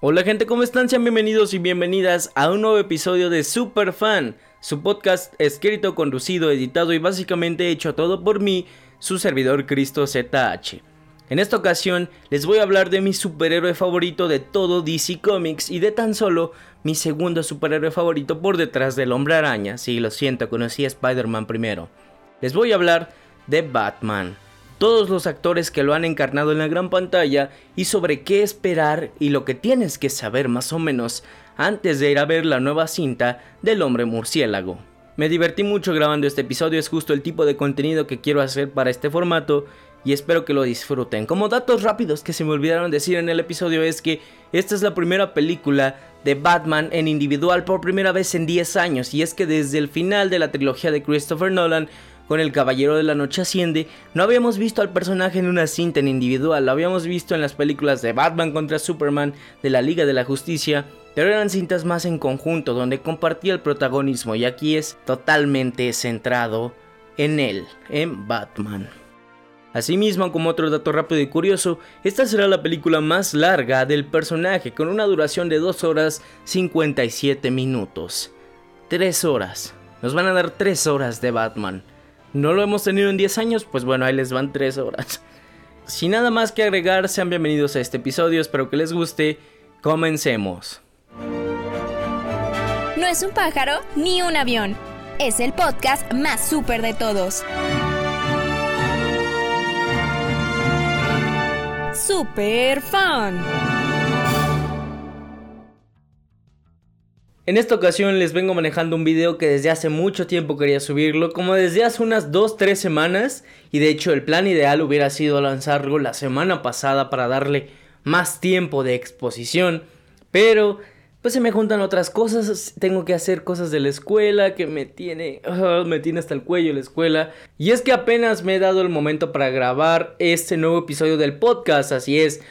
Hola gente, ¿cómo están? Sean bienvenidos y bienvenidas a un nuevo episodio de Super Fan, su podcast escrito, conducido, editado y básicamente hecho todo por mí, su servidor Cristo ZH. En esta ocasión les voy a hablar de mi superhéroe favorito de todo DC Comics y de tan solo mi segundo superhéroe favorito por detrás del hombre araña. Sí, lo siento, conocí a Spider-Man primero. Les voy a hablar de Batman todos los actores que lo han encarnado en la gran pantalla y sobre qué esperar y lo que tienes que saber más o menos antes de ir a ver la nueva cinta del hombre murciélago. Me divertí mucho grabando este episodio, es justo el tipo de contenido que quiero hacer para este formato y espero que lo disfruten. Como datos rápidos que se me olvidaron decir en el episodio es que esta es la primera película de Batman en individual por primera vez en 10 años y es que desde el final de la trilogía de Christopher Nolan con El Caballero de la Noche Asciende, no habíamos visto al personaje en una cinta en individual, lo habíamos visto en las películas de Batman contra Superman, de la Liga de la Justicia, pero eran cintas más en conjunto donde compartía el protagonismo y aquí es totalmente centrado en él, en Batman. Asimismo, como otro dato rápido y curioso, esta será la película más larga del personaje, con una duración de 2 horas 57 minutos. 3 horas. Nos van a dar 3 horas de Batman no lo hemos tenido en 10 años, pues bueno, ahí les van 3 horas. Sin nada más que agregar, sean bienvenidos a este episodio, espero que les guste. Comencemos. No es un pájaro ni un avión, es el podcast más súper de todos. Super fan. En esta ocasión les vengo manejando un video que desde hace mucho tiempo quería subirlo, como desde hace unas 2-3 semanas, y de hecho el plan ideal hubiera sido lanzarlo la semana pasada para darle más tiempo de exposición, pero pues se me juntan otras cosas, tengo que hacer cosas de la escuela que me tiene, ah, me tiene hasta el cuello la escuela, y es que apenas me he dado el momento para grabar este nuevo episodio del podcast, así es,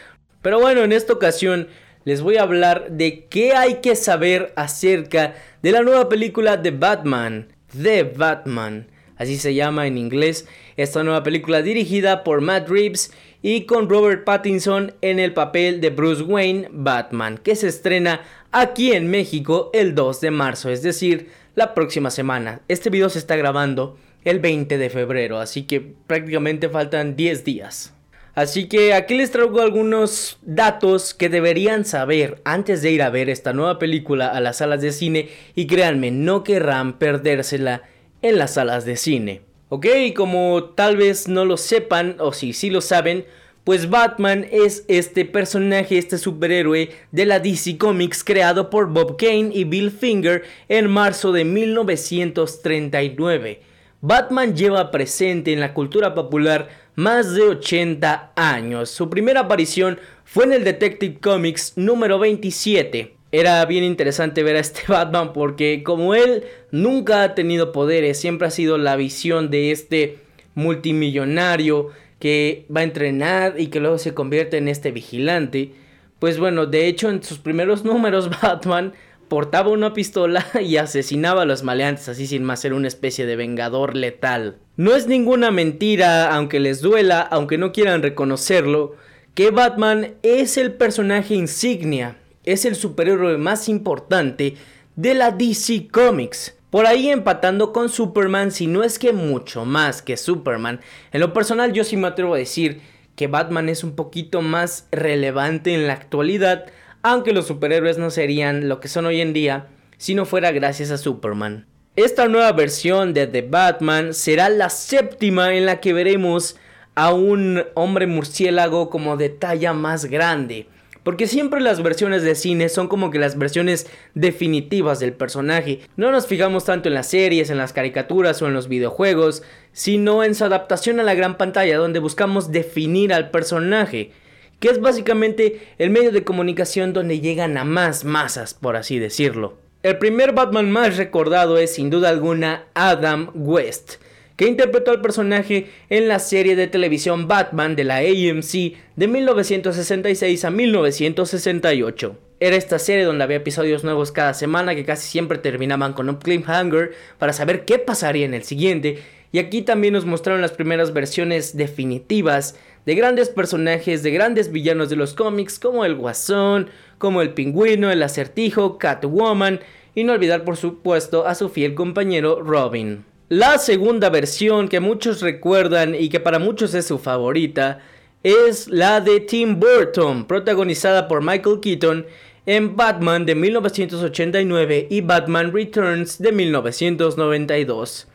pero bueno, en esta ocasión les voy a hablar de qué hay que saber acerca de la nueva película de Batman, The Batman, así se llama en inglés, esta nueva película dirigida por Matt Reeves y con Robert Pattinson en el papel de Bruce Wayne Batman, que se estrena aquí en México el 2 de marzo, es decir, la próxima semana. Este video se está grabando el 20 de febrero, así que prácticamente faltan 10 días. Así que aquí les traigo algunos datos que deberían saber antes de ir a ver esta nueva película a las salas de cine y créanme, no querrán perdérsela en las salas de cine. Ok, como tal vez no lo sepan o si sí lo saben, pues Batman es este personaje, este superhéroe de la DC Comics creado por Bob Kane y Bill Finger en marzo de 1939. Batman lleva presente en la cultura popular más de 80 años. Su primera aparición fue en el Detective Comics número 27. Era bien interesante ver a este Batman porque como él nunca ha tenido poderes, siempre ha sido la visión de este multimillonario que va a entrenar y que luego se convierte en este vigilante. Pues bueno, de hecho en sus primeros números Batman portaba una pistola y asesinaba a los maleantes así sin más ser una especie de vengador letal. No es ninguna mentira, aunque les duela, aunque no quieran reconocerlo, que Batman es el personaje insignia, es el superhéroe más importante de la DC Comics. Por ahí empatando con Superman, si no es que mucho más que Superman. En lo personal yo sí me atrevo a decir que Batman es un poquito más relevante en la actualidad aunque los superhéroes no serían lo que son hoy en día si no fuera gracias a Superman. Esta nueva versión de The Batman será la séptima en la que veremos a un hombre murciélago como de talla más grande. Porque siempre las versiones de cine son como que las versiones definitivas del personaje. No nos fijamos tanto en las series, en las caricaturas o en los videojuegos, sino en su adaptación a la gran pantalla donde buscamos definir al personaje que es básicamente el medio de comunicación donde llegan a más masas, por así decirlo. El primer Batman más recordado es sin duda alguna Adam West, que interpretó al personaje en la serie de televisión Batman de la AMC de 1966 a 1968. Era esta serie donde había episodios nuevos cada semana que casi siempre terminaban con un cliffhanger para saber qué pasaría en el siguiente, y aquí también nos mostraron las primeras versiones definitivas de grandes personajes, de grandes villanos de los cómics como el Guasón, como el Pingüino, el Acertijo, Catwoman y no olvidar por supuesto a su fiel compañero Robin. La segunda versión que muchos recuerdan y que para muchos es su favorita es la de Tim Burton, protagonizada por Michael Keaton en Batman de 1989 y Batman Returns de 1992.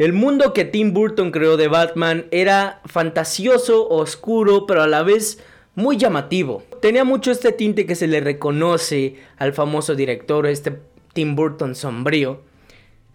El mundo que Tim Burton creó de Batman era fantasioso, oscuro, pero a la vez muy llamativo. Tenía mucho este tinte que se le reconoce al famoso director, este Tim Burton sombrío.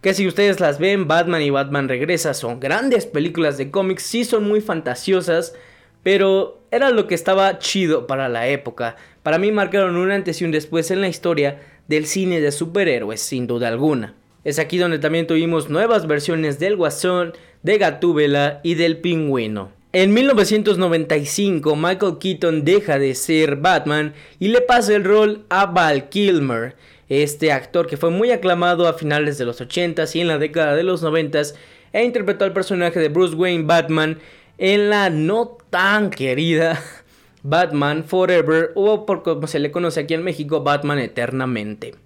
Que si ustedes las ven, Batman y Batman Regresa son grandes películas de cómics, sí son muy fantasiosas, pero era lo que estaba chido para la época. Para mí marcaron un antes y un después en la historia del cine de superhéroes, sin duda alguna. Es aquí donde también tuvimos nuevas versiones del Guasón, de Gatúbela y del Pingüino. En 1995, Michael Keaton deja de ser Batman y le pasa el rol a Val Kilmer, este actor que fue muy aclamado a finales de los 80s y en la década de los 90s e interpretó al personaje de Bruce Wayne Batman en la no tan querida Batman Forever o por como se le conoce aquí en México Batman Eternamente.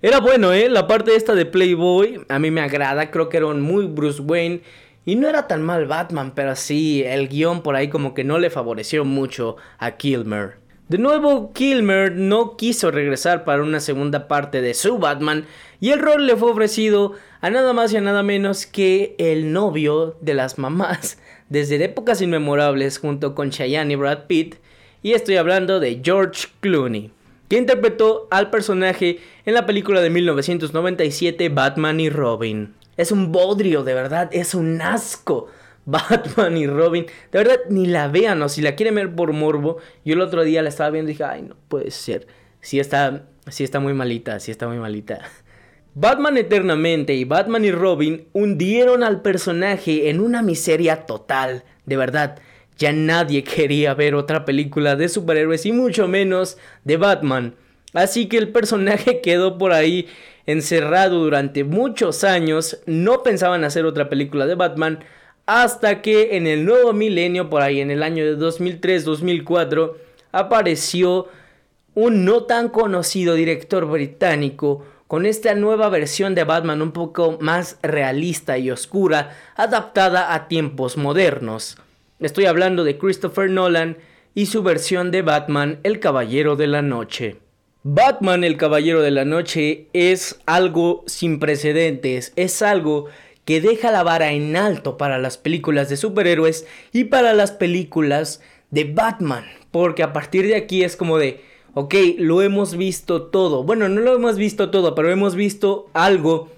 Era bueno, ¿eh? La parte esta de Playboy a mí me agrada, creo que era muy Bruce Wayne. Y no era tan mal Batman, pero sí, el guion por ahí como que no le favoreció mucho a Kilmer. De nuevo, Kilmer no quiso regresar para una segunda parte de su Batman y el rol le fue ofrecido a nada más y a nada menos que el novio de las mamás desde épocas inmemorables junto con Cheyenne y Brad Pitt y estoy hablando de George Clooney que interpretó al personaje en la película de 1997 Batman y Robin. Es un bodrio, de verdad, es un asco. Batman y Robin, de verdad ni la vean o si la quieren ver por morbo. Yo el otro día la estaba viendo y dije, ay, no puede ser. Sí está, sí está muy malita, sí está muy malita. Batman Eternamente y Batman y Robin hundieron al personaje en una miseria total, de verdad. Ya nadie quería ver otra película de superhéroes y mucho menos de Batman. Así que el personaje quedó por ahí encerrado durante muchos años. No pensaban hacer otra película de Batman hasta que en el nuevo milenio, por ahí en el año de 2003-2004, apareció un no tan conocido director británico con esta nueva versión de Batman un poco más realista y oscura, adaptada a tiempos modernos. Estoy hablando de Christopher Nolan y su versión de Batman, El Caballero de la Noche. Batman, El Caballero de la Noche es algo sin precedentes, es algo que deja la vara en alto para las películas de superhéroes y para las películas de Batman, porque a partir de aquí es como de, ok, lo hemos visto todo, bueno, no lo hemos visto todo, pero hemos visto algo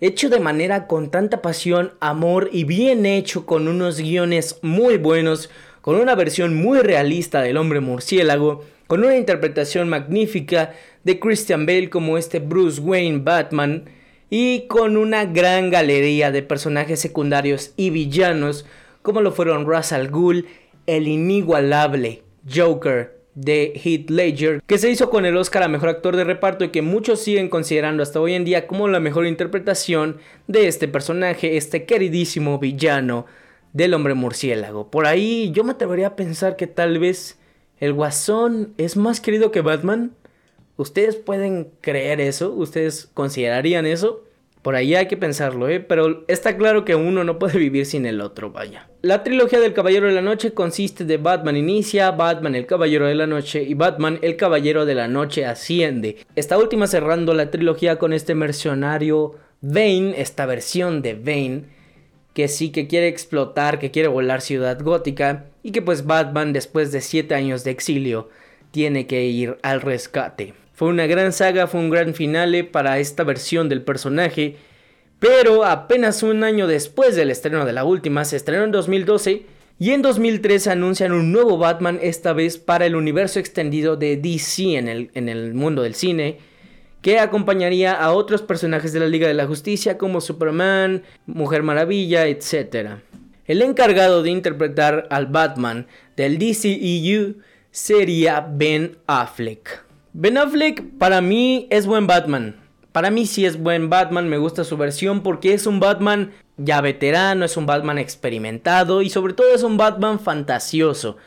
hecho de manera con tanta pasión, amor y bien hecho con unos guiones muy buenos, con una versión muy realista del hombre murciélago, con una interpretación magnífica de Christian Bale como este Bruce Wayne Batman y con una gran galería de personajes secundarios y villanos como lo fueron Russell Gould, el inigualable Joker, de Heath Ledger, que se hizo con el Oscar a Mejor Actor de Reparto y que muchos siguen considerando hasta hoy en día como la mejor interpretación de este personaje, este queridísimo villano del hombre murciélago. Por ahí yo me atrevería a pensar que tal vez el Guasón es más querido que Batman. ¿Ustedes pueden creer eso? ¿Ustedes considerarían eso? Por ahí hay que pensarlo, ¿eh? Pero está claro que uno no puede vivir sin el otro, vaya. La trilogía del Caballero de la Noche consiste de Batman Inicia, Batman el Caballero de la Noche y Batman el Caballero de la Noche Asciende. Esta última cerrando la trilogía con este mercenario Bane, esta versión de Bane, que sí que quiere explotar, que quiere volar Ciudad Gótica y que pues Batman después de 7 años de exilio tiene que ir al rescate. Fue una gran saga, fue un gran finale para esta versión del personaje, pero apenas un año después del estreno de la última, se estrenó en 2012 y en 2013 anuncian un nuevo Batman, esta vez para el universo extendido de DC en el, en el mundo del cine, que acompañaría a otros personajes de la Liga de la Justicia como Superman, Mujer Maravilla, etc. El encargado de interpretar al Batman del DCEU sería Ben Affleck. Ben Affleck para mí es buen Batman. Para mí sí es buen Batman, me gusta su versión porque es un Batman ya veterano, es un Batman experimentado y sobre todo es un Batman fantasioso.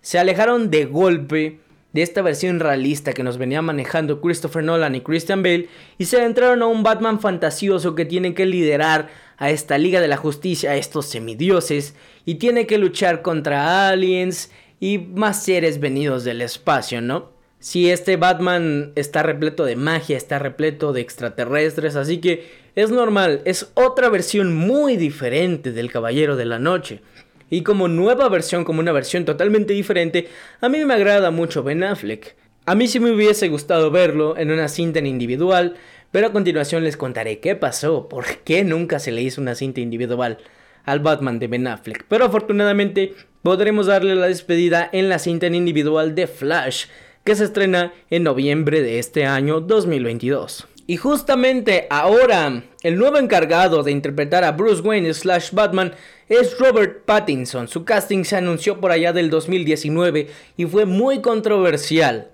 Se alejaron de golpe de esta versión realista que nos venía manejando Christopher Nolan y Christian Bale y se adentraron a un Batman fantasioso que tiene que liderar a esta Liga de la Justicia, a estos semidioses, y tiene que luchar contra aliens y más seres venidos del espacio, ¿no? Si este Batman está repleto de magia, está repleto de extraterrestres, así que es normal, es otra versión muy diferente del Caballero de la Noche. Y como nueva versión, como una versión totalmente diferente, a mí me agrada mucho Ben Affleck. A mí sí me hubiese gustado verlo en una cinta en individual, pero a continuación les contaré qué pasó, por qué nunca se le hizo una cinta individual al Batman de Ben Affleck. Pero afortunadamente podremos darle la despedida en la cinta en individual de Flash, que se estrena en noviembre de este año 2022. Y justamente ahora, el nuevo encargado de interpretar a Bruce Wayne slash Batman es Robert Pattinson. Su casting se anunció por allá del 2019 y fue muy controversial.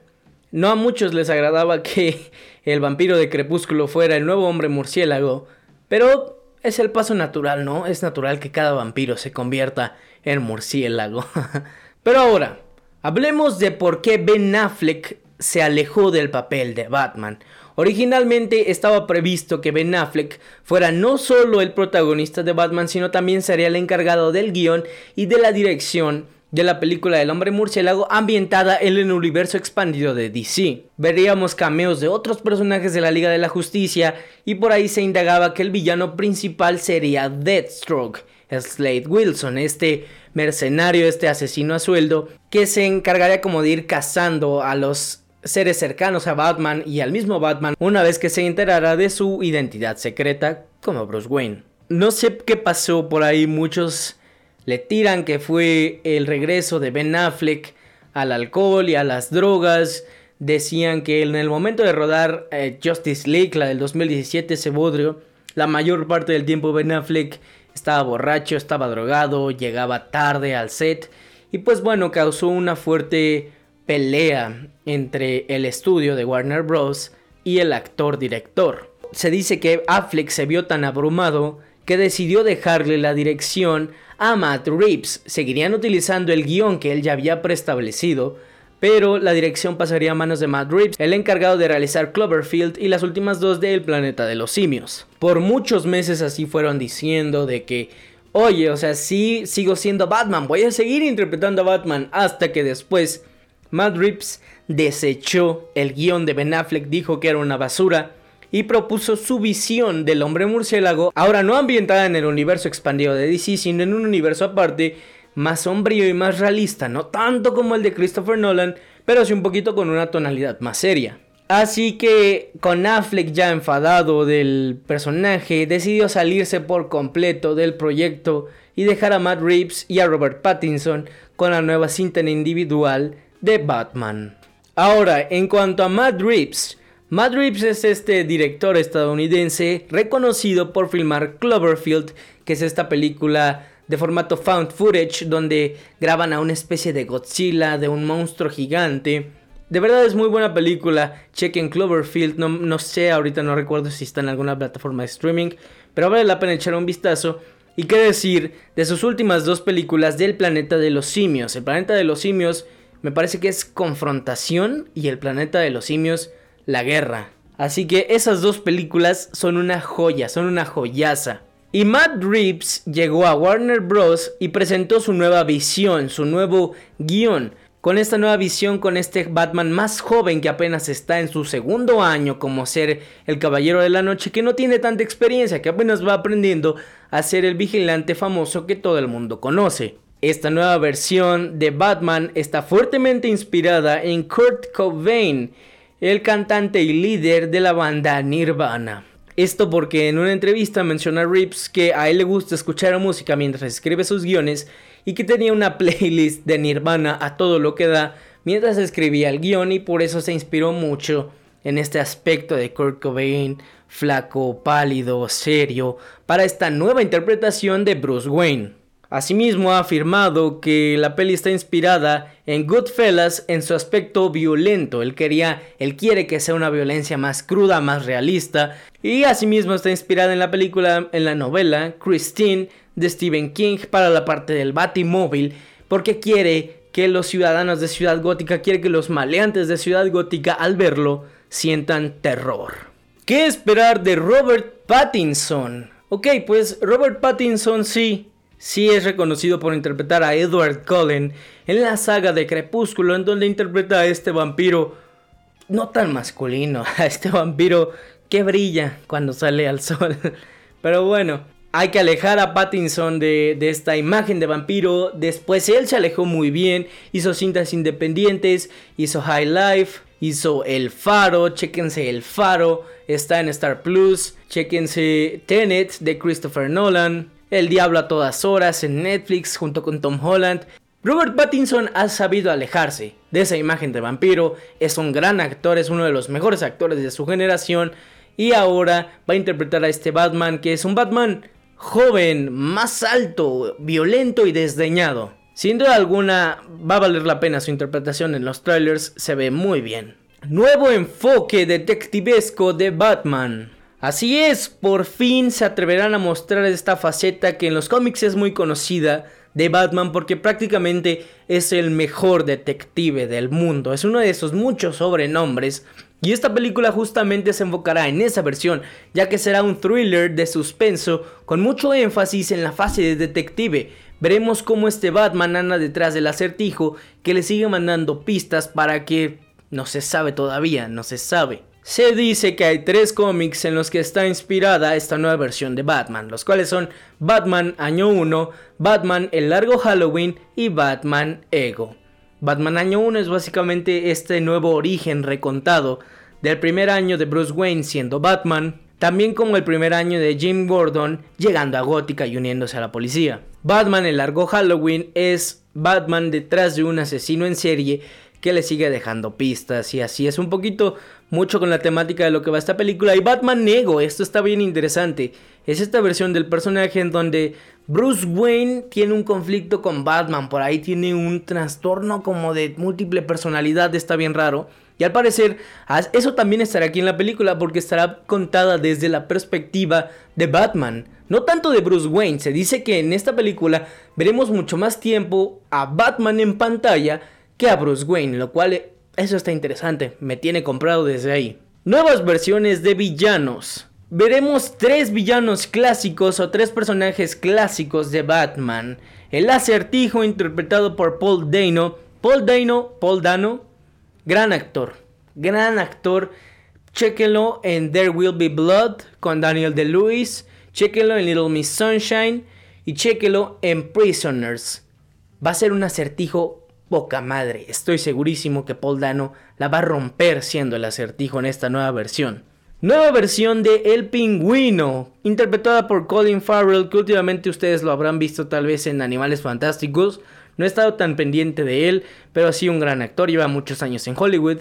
No a muchos les agradaba que el vampiro de Crepúsculo fuera el nuevo hombre murciélago, pero es el paso natural, ¿no? Es natural que cada vampiro se convierta en murciélago. pero ahora, hablemos de por qué Ben Affleck se alejó del papel de Batman. Originalmente estaba previsto que Ben Affleck fuera no solo el protagonista de Batman, sino también sería el encargado del guion y de la dirección de la película del hombre murciélago ambientada en el universo expandido de DC. Veríamos cameos de otros personajes de la Liga de la Justicia y por ahí se indagaba que el villano principal sería Deathstroke, Slade Wilson, este mercenario, este asesino a sueldo, que se encargaría como de ir cazando a los seres cercanos a Batman y al mismo Batman una vez que se enterara de su identidad secreta como Bruce Wayne. No sé qué pasó por ahí, muchos le tiran que fue el regreso de Ben Affleck al alcohol y a las drogas. Decían que en el momento de rodar eh, Justice League, la del 2017, ese bodrio, la mayor parte del tiempo Ben Affleck estaba borracho, estaba drogado, llegaba tarde al set y pues bueno, causó una fuerte pelea entre el estudio de Warner Bros. y el actor director. Se dice que Affleck se vio tan abrumado que decidió dejarle la dirección a Matt Reeves. Seguirían utilizando el guion que él ya había preestablecido, pero la dirección pasaría a manos de Matt Reeves, el encargado de realizar Cloverfield y las últimas dos de El planeta de los simios. Por muchos meses así fueron diciendo de que, oye, o sea, sí sigo siendo Batman, voy a seguir interpretando a Batman hasta que después Matt Reeves desechó el guion de Ben Affleck, dijo que era una basura y propuso su visión del hombre murciélago, ahora no ambientada en el universo expandido de DC, sino en un universo aparte, más sombrío y más realista, no tanto como el de Christopher Nolan, pero sí un poquito con una tonalidad más seria. Así que con Affleck ya enfadado del personaje, decidió salirse por completo del proyecto y dejar a Matt Reeves y a Robert Pattinson con la nueva cinta individual de Batman. Ahora, en cuanto a Matt Reeves, Matt Reeves es este director estadounidense reconocido por filmar Cloverfield, que es esta película de formato found footage donde graban a una especie de Godzilla, de un monstruo gigante. De verdad es muy buena película. Chequen Cloverfield. No, no sé, ahorita no recuerdo si está en alguna plataforma de streaming. Pero vale la pena echar un vistazo. Y qué decir de sus últimas dos películas del planeta de los simios. El planeta de los simios me parece que es Confrontación y El planeta de los simios, La guerra. Así que esas dos películas son una joya, son una joyaza. Y Matt Reeves llegó a Warner Bros. y presentó su nueva visión, su nuevo guion. Con esta nueva visión, con este Batman más joven que apenas está en su segundo año como ser el Caballero de la Noche, que no tiene tanta experiencia, que apenas va aprendiendo a ser el vigilante famoso que todo el mundo conoce. Esta nueva versión de Batman está fuertemente inspirada en Kurt Cobain, el cantante y líder de la banda Nirvana. Esto porque en una entrevista menciona Reeves que a él le gusta escuchar música mientras escribe sus guiones y que tenía una playlist de Nirvana a todo lo que da mientras escribía el guion y por eso se inspiró mucho en este aspecto de Kurt Cobain, flaco, pálido, serio, para esta nueva interpretación de Bruce Wayne. Asimismo ha afirmado que la peli está inspirada en Goodfellas en su aspecto violento. Él quería, él quiere que sea una violencia más cruda, más realista. Y asimismo está inspirada en la película, en la novela Christine de Stephen King para la parte del Batimóvil, porque quiere que los ciudadanos de Ciudad Gótica, quiere que los maleantes de Ciudad Gótica al verlo sientan terror. ¿Qué esperar de Robert Pattinson? Ok, pues Robert Pattinson sí, sí es reconocido por interpretar a Edward Cullen en la saga de Crepúsculo, en donde interpreta a este vampiro no tan masculino, a este vampiro que brilla cuando sale al sol. Pero bueno, hay que alejar a Pattinson de, de, esta imagen de vampiro. Después él se alejó muy bien, hizo cintas independientes, hizo High Life, hizo El Faro, chequense El Faro, está en Star Plus, chequense Tenet de Christopher Nolan, El Diablo a todas horas en Netflix junto con Tom Holland. Robert Pattinson ha sabido alejarse de esa imagen de vampiro, es un gran actor, es uno de los mejores actores de su generación y ahora va a interpretar a este Batman que es un Batman joven, más alto, violento y desdeñado. Sin duda alguna va a valer la pena su interpretación en los trailers, se ve muy bien. Nuevo enfoque detectivesco de Batman. Así es, por fin se atreverán a mostrar esta faceta que en los cómics es muy conocida de Batman porque prácticamente es el mejor detective del mundo. Es uno de esos muchos sobrenombres. Y esta película justamente se enfocará en esa versión, ya que será un thriller de suspenso con mucho énfasis en la fase de detective veremos cómo este Batman anda detrás del acertijo que le sigue mandando pistas para que no se sabe todavía, no se sabe. Se dice que hay tres cómics en los que está inspirada esta nueva versión de Batman, los cuales son Batman Año 1, Batman El Largo Halloween y Batman Ego. Batman Año 1 es básicamente este nuevo origen recontado del primer año de Bruce Wayne siendo Batman, también como el primer año de Jim Gordon llegando a Gótica y uniéndose a la policía. Batman el largo Halloween es Batman detrás de un asesino en serie que le sigue dejando pistas y así es un poquito mucho con la temática de lo que va esta película y Batman Nego, esto está bien interesante. Es esta versión del personaje en donde Bruce Wayne tiene un conflicto con Batman, por ahí tiene un trastorno como de múltiple personalidad, está bien raro. Y al parecer, eso también estará aquí en la película porque estará contada desde la perspectiva de Batman. No tanto de Bruce Wayne, se dice que en esta película veremos mucho más tiempo a Batman en pantalla a Bruce Wayne, lo cual eso está interesante, me tiene comprado desde ahí. Nuevas versiones de villanos. Veremos tres villanos clásicos o tres personajes clásicos de Batman. El acertijo interpretado por Paul Dano. Paul Dano, Paul Dano, gran actor, gran actor. Chequenlo en There Will Be Blood con Daniel DeLuis. Chequenlo en Little Miss Sunshine y chequenlo en Prisoners. Va a ser un acertijo poca madre. Estoy segurísimo que Paul Dano la va a romper siendo el acertijo en esta nueva versión. Nueva versión de El Pingüino, interpretada por Colin Farrell, que últimamente ustedes lo habrán visto tal vez en Animales Fantásticos. No he estado tan pendiente de él, pero ha sido un gran actor, lleva muchos años en Hollywood.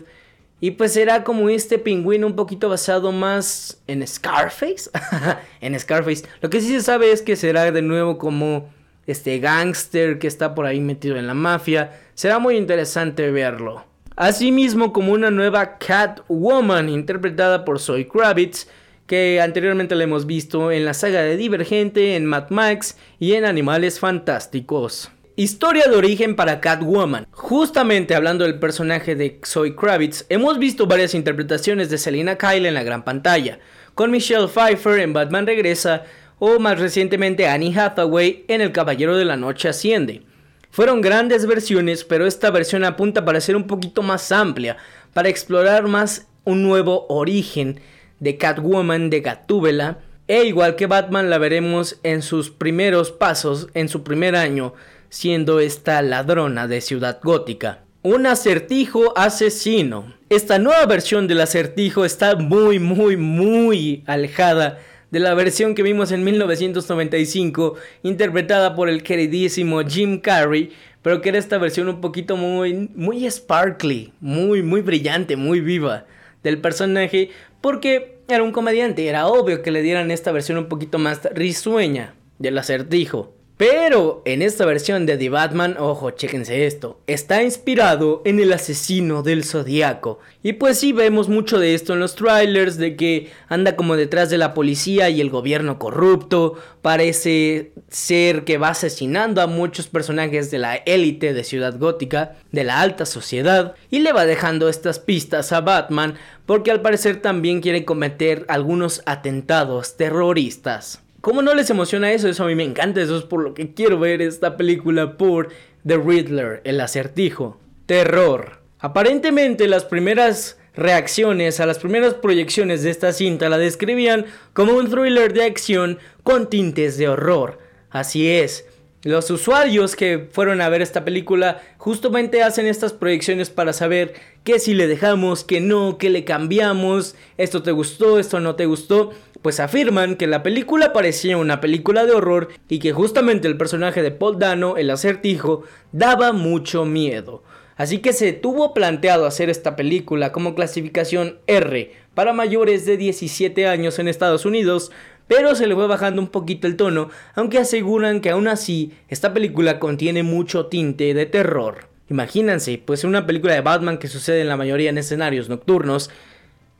Y pues será como este pingüino un poquito basado más en Scarface. en Scarface. Lo que sí se sabe es que será de nuevo como este gángster que está por ahí metido en la mafia. Será muy interesante verlo. Asimismo como una nueva Catwoman interpretada por Zoe Kravitz que anteriormente la hemos visto en la saga de Divergente, en Mad Max y en Animales Fantásticos. Historia de origen para Catwoman. Justamente hablando del personaje de Zoe Kravitz, hemos visto varias interpretaciones de Selina Kyle en la gran pantalla, con Michelle Pfeiffer en Batman Regresa o más recientemente Annie Hathaway en El Caballero de la Noche Asciende. Fueron grandes versiones, pero esta versión apunta para ser un poquito más amplia, para explorar más un nuevo origen de Catwoman de Gatúbela, e igual que Batman la veremos en sus primeros pasos, en su primer año, siendo esta ladrona de Ciudad Gótica. Un acertijo asesino. Esta nueva versión del acertijo está muy, muy, muy alejada de la versión que vimos en 1995, interpretada por el queridísimo Jim Carrey, pero que era esta versión un poquito muy, muy sparkly, muy, muy brillante, muy viva del personaje, porque era un comediante, era obvio que le dieran esta versión un poquito más risueña del acertijo. Pero en esta versión de The Batman, ojo, chéquense esto, está inspirado en el asesino del zodiaco. Y pues sí, vemos mucho de esto en los trailers, de que anda como detrás de la policía y el gobierno corrupto. Parece ser que va asesinando a muchos personajes de la élite de Ciudad Gótica, de la alta sociedad, y le va dejando estas pistas a Batman, porque al parecer también quiere cometer algunos atentados terroristas. ¿Cómo no les emociona eso? Eso a mí me encanta, eso es por lo que quiero ver esta película por The Riddler, el acertijo. Terror. Aparentemente las primeras reacciones a las primeras proyecciones de esta cinta la describían como un thriller de acción con tintes de horror. Así es, los usuarios que fueron a ver esta película justamente hacen estas proyecciones para saber qué si le dejamos, qué no, qué le cambiamos, esto te gustó, esto no te gustó pues afirman que la película parecía una película de horror y que justamente el personaje de Paul Dano, el acertijo, daba mucho miedo. Así que se tuvo planteado hacer esta película como clasificación R para mayores de 17 años en Estados Unidos, pero se le fue bajando un poquito el tono, aunque aseguran que aún así esta película contiene mucho tinte de terror. Imagínense, pues una película de Batman que sucede en la mayoría en escenarios nocturnos,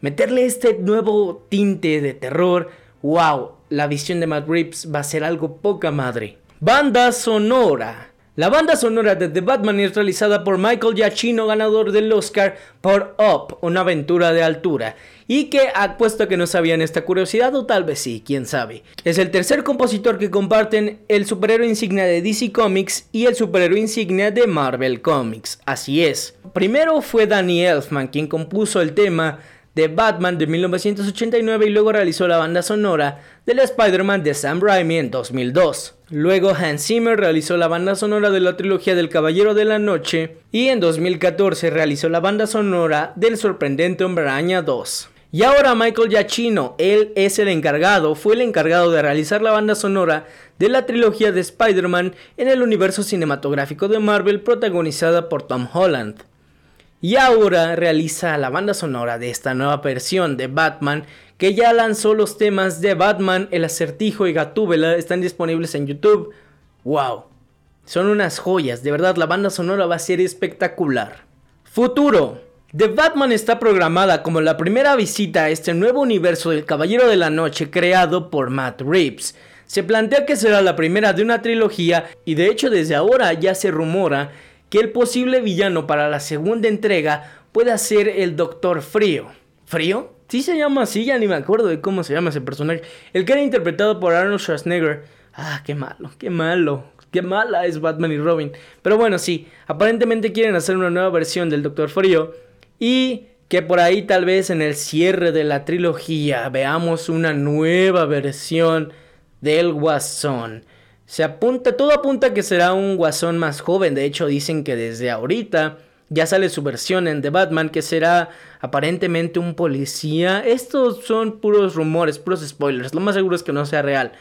meterle este nuevo tinte de terror, wow, la visión de Matt Reeves va a ser algo poca madre. Banda sonora. La banda sonora de The Batman es realizada por Michael Giacchino, ganador del Oscar por Up, una aventura de altura, y que apuesto que no sabían esta curiosidad o tal vez sí, quién sabe. Es el tercer compositor que comparten el superhéroe insignia de DC Comics y el superhéroe insignia de Marvel Comics. Así es. Primero fue Danny Elfman quien compuso el tema de Batman de 1989 y luego realizó la banda sonora del Spider-Man de Sam Raimi en 2002. Luego Hans Zimmer realizó la banda sonora de la trilogía del Caballero de la Noche y en 2014 realizó la banda sonora del sorprendente Hombre Araña 2. Y ahora Michael Giacchino, él es el encargado, fue el encargado de realizar la banda sonora de la trilogía de Spider-Man en el universo cinematográfico de Marvel protagonizada por Tom Holland. Y ahora realiza la banda sonora de esta nueva versión de Batman que ya lanzó los temas de Batman, El Acertijo y Gatúbela, están disponibles en YouTube. ¡Wow! Son unas joyas, de verdad la banda sonora va a ser espectacular. Futuro. The Batman está programada como la primera visita a este nuevo universo del Caballero de la Noche creado por Matt Reeves. Se plantea que será la primera de una trilogía y de hecho desde ahora ya se rumora que el posible villano para la segunda entrega pueda ser el Doctor Frío. ¿Frío? Sí se llama así, ya ni me acuerdo de cómo se llama ese personaje. El que era interpretado por Arnold Schwarzenegger. Ah, qué malo, qué malo. Qué mala es Batman y Robin. Pero bueno, sí, aparentemente quieren hacer una nueva versión del Doctor Frío. Y que por ahí tal vez en el cierre de la trilogía veamos una nueva versión del Guasón. Se apunta, todo apunta que será un guasón más joven. De hecho, dicen que desde ahorita ya sale su versión en The Batman, que será aparentemente un policía. Estos son puros rumores, puros spoilers. Lo más seguro es que no sea real.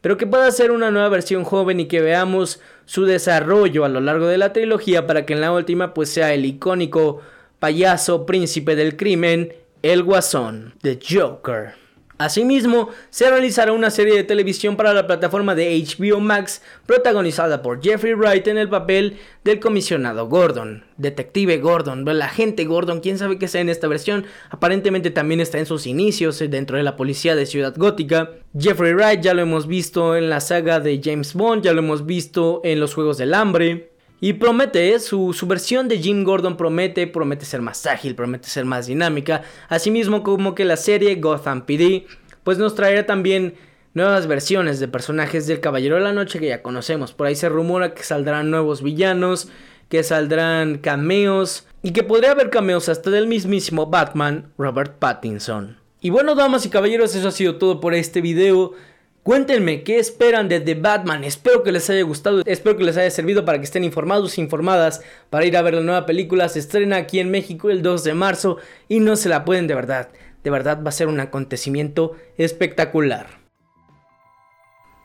Pero que pueda ser una nueva versión joven y que veamos su desarrollo a lo largo de la trilogía para que en la última pues sea el icónico payaso príncipe del crimen, el guasón, The Joker. Asimismo, se realizará una serie de televisión para la plataforma de HBO Max protagonizada por Jeffrey Wright en el papel del comisionado Gordon, detective Gordon, el agente Gordon, quién sabe qué sea en esta versión, aparentemente también está en sus inicios eh, dentro de la policía de Ciudad Gótica. Jeffrey Wright ya lo hemos visto en la saga de James Bond, ya lo hemos visto en los Juegos del Hambre. Y promete, ¿eh? su, su, versión de Jim Gordon promete, promete ser más ágil, promete ser más dinámica. Asimismo como que la serie Gotham PD, pues nos traerá también nuevas versiones de personajes del Caballero de la Noche que ya conocemos. Por ahí se rumora que saldrán nuevos villanos, que saldrán cameos y que podría haber cameos hasta del mismísimo Batman, Robert Pattinson. Y bueno, damas y caballeros, eso ha sido todo por este video. Cuéntenme qué esperan de The Batman. Espero que les haya gustado. Espero que les haya servido para que estén informados informadas para ir a ver la nueva película. Se estrena aquí en México el 2 de marzo y no se la pueden de verdad. De verdad va a ser un acontecimiento espectacular.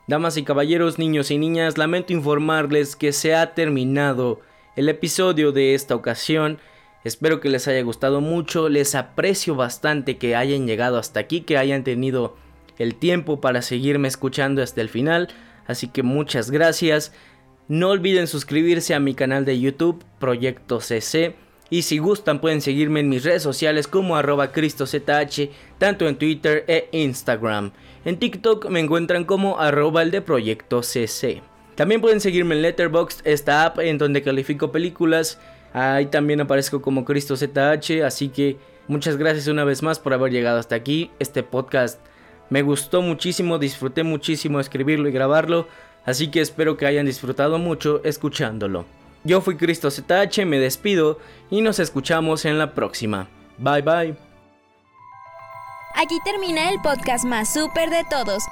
Damas y caballeros, niños y niñas, lamento informarles que se ha terminado el episodio de esta ocasión. Espero que les haya gustado mucho. Les aprecio bastante que hayan llegado hasta aquí, que hayan tenido el tiempo para seguirme escuchando hasta el final. Así que muchas gracias. No olviden suscribirse a mi canal de YouTube, Proyecto CC. Y si gustan pueden seguirme en mis redes sociales como arroba cristozh, tanto en Twitter e Instagram. En TikTok me encuentran como arroba el de Proyecto CC. También pueden seguirme en Letterboxd, esta app en donde califico películas. Ahí también aparezco como Cristo ZH, así que muchas gracias una vez más por haber llegado hasta aquí. Este podcast me gustó muchísimo, disfruté muchísimo escribirlo y grabarlo, así que espero que hayan disfrutado mucho escuchándolo. Yo fui Cristo ZH, me despido y nos escuchamos en la próxima. Bye bye. Aquí termina el podcast más súper de todos.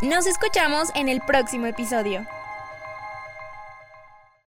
Nos escuchamos en el próximo episodio.